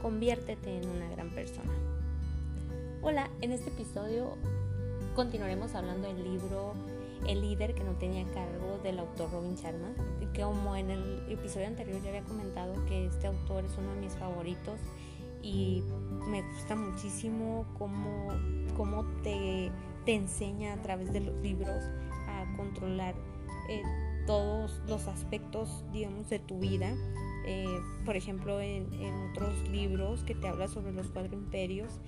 conviértete en una gran persona. Hola, en este episodio continuaremos hablando del libro El líder que no tenía cargo del autor Robin Sharma, como en el episodio anterior ya había comentado que este autor es uno de mis favoritos y me gusta muchísimo cómo, cómo te, te enseña a través de los libros a controlar eh, todos los aspectos, digamos, de tu vida eh, por ejemplo, en, otros libros que te habla sobre los cuatro imperios,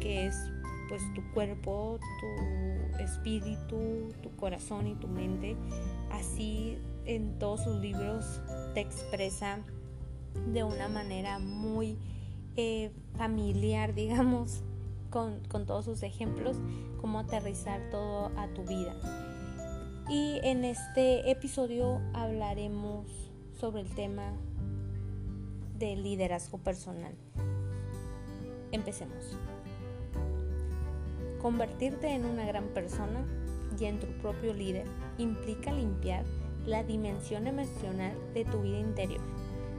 que es pues tu cuerpo, tu espíritu, tu corazón y tu mente. Así en todos sus libros te expresa de una manera muy eh, familiar, digamos, con, con todos sus ejemplos, cómo aterrizar todo a tu vida. Y en este episodio hablaremos sobre el tema de liderazgo personal. Empecemos. Convertirte en una gran persona y en tu propio líder implica limpiar la dimensión emocional de tu vida interior,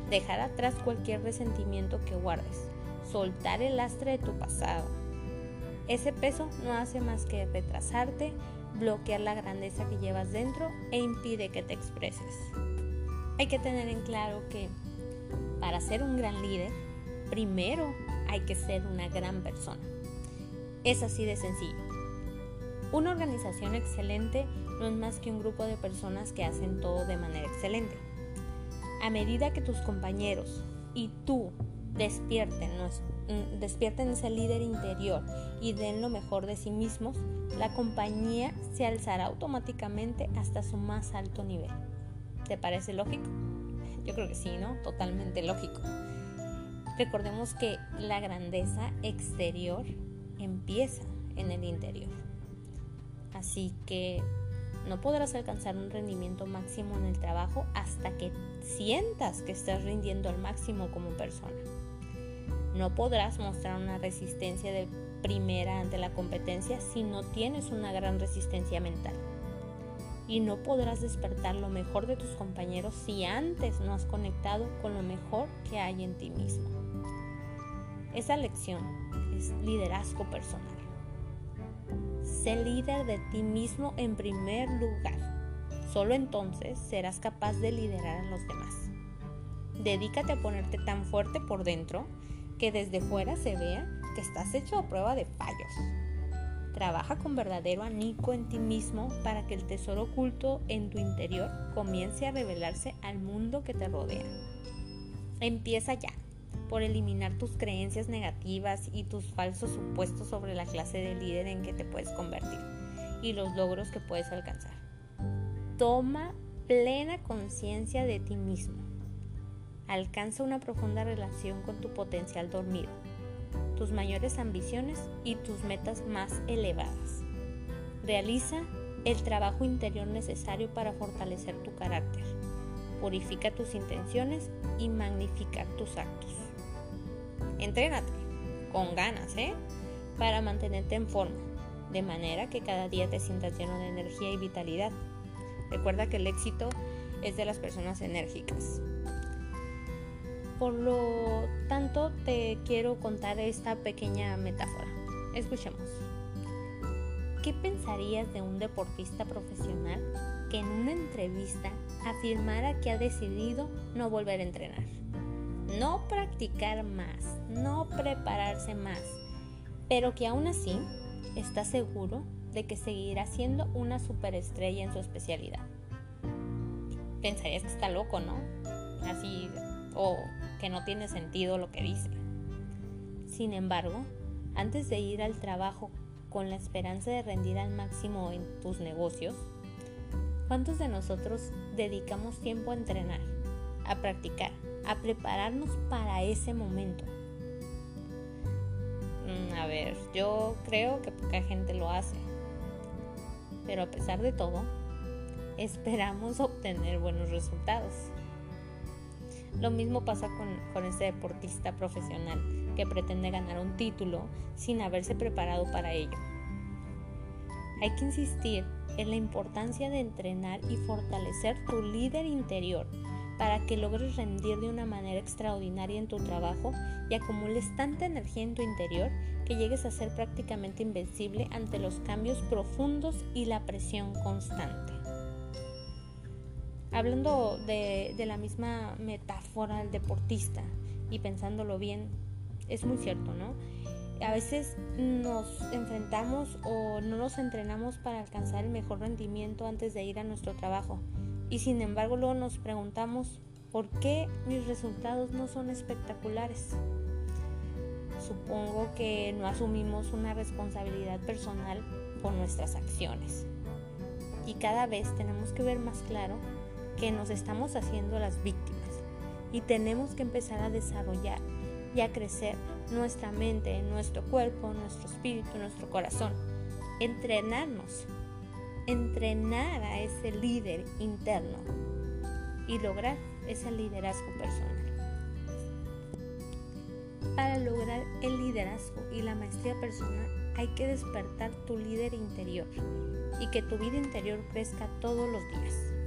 dejar atrás cualquier resentimiento que guardes, soltar el lastre de tu pasado. Ese peso no hace más que retrasarte, bloquear la grandeza que llevas dentro e impide que te expreses. Hay que tener en claro que para ser un gran líder, primero hay que ser una gran persona. Es así de sencillo. Una organización excelente no es más que un grupo de personas que hacen todo de manera excelente. A medida que tus compañeros y tú despierten, mm, despierten ese líder interior y den lo mejor de sí mismos, la compañía se alzará automáticamente hasta su más alto nivel. ¿Te parece lógico? Yo creo que sí, ¿no? Totalmente lógico. Recordemos que la grandeza exterior empieza en el interior. Así que no podrás alcanzar un rendimiento máximo en el trabajo hasta que sientas que estás rindiendo al máximo como persona. No podrás mostrar una resistencia de primera ante la competencia si no tienes una gran resistencia mental y no podrás despertar lo mejor de tus compañeros si antes no has conectado con lo mejor que hay en ti mismo. Esa lección es liderazgo personal. Sé líder de ti mismo en primer lugar. Solo entonces serás capaz de liderar a los demás. Dedícate a ponerte tan fuerte por dentro que desde fuera se vea que estás hecho a prueba de fallos Trabaja con verdadero anico en ti mismo para que el tesoro oculto en tu interior comience a revelarse al mundo que te rodea. Empieza ya por eliminar tus creencias negativas y tus falsos supuestos sobre la clase de líder en que te puedes convertir y los logros que puedes alcanzar. Toma plena conciencia de ti mismo. Alcanza una profunda relación con tu potencial dormido tus mayores ambiciones y tus metas más elevadas. Realiza el trabajo interior necesario para fortalecer tu carácter. Purifica tus intenciones y magnificar tus actos. Entrénate con ganas, ¿eh? Para mantenerte en forma, de manera que cada día te sientas lleno de energía y vitalidad. Recuerda que el éxito es de las personas enérgicas. Por lo tanto, te quiero contar esta pequeña metáfora. Escuchemos. ¿Qué pensarías de un deportista profesional que en una entrevista afirmara que ha decidido no volver a entrenar? No practicar más, no prepararse más, pero que aún así está seguro de que seguirá siendo una superestrella en su especialidad. Pensarías que está loco, ¿no? Así, o que no tiene sentido lo que dice. Sin embargo, antes de ir al trabajo con la esperanza de rendir al máximo en tus negocios, ¿cuántos de nosotros dedicamos tiempo a entrenar, a practicar, a prepararnos para ese momento? ver, yo creo que poca gente lo hace. Pero a pesar de todo, esperamos obtener buenos resultados. Lo mismo pasa con, con este deportista profesional que pretende ganar un título sin haberse preparado para ello. Hay que insistir en la importancia de entrenar y fortalecer tu líder interior para que logres rendir de una manera extraordinaria en tu trabajo y acumules tanta energía en tu interior que llegues a ser prácticamente invencible ante los cambios profundos y la presión constante. Hablando de, la misma metáfora del deportista y pensándolo bien, es muy cierto, ¿no? A veces nos enfrentamos o no nos entrenamos para alcanzar el mejor rendimiento antes de ir a nuestro trabajo y sin embargo luego nos preguntamos por qué mis resultados no son espectaculares. Supongo que no asumimos una responsabilidad personal por nuestras acciones. Y cada vez tenemos que ver más claro que nos estamos haciendo las víctimas y tenemos que empezar a desarrollar y a crecer nuestra mente, nuestro cuerpo, nuestro espíritu, nuestro corazón. Entrenarnos entrenar a ese líder interno y lograr ese liderazgo personal. Para lograr el liderazgo y la maestría personal hay que despertar tu líder interior y que tu vida interior crezca todos los días.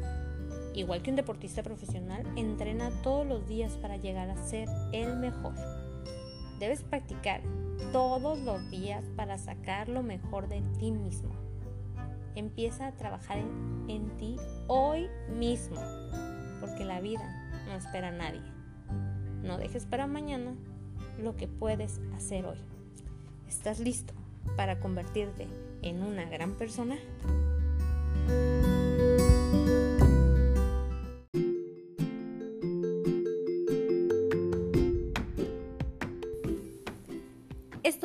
Igual que un deportista profesional, entrena todos los días para llegar a ser el mejor. Debes practicar todos los días para sacar lo mejor de ti mismo Empieza a trabajar en, ti hoy mismo, porque la vida no espera a nadie. No dejes para mañana lo que puedes hacer hoy. ¿Estás listo para convertirte en una gran persona?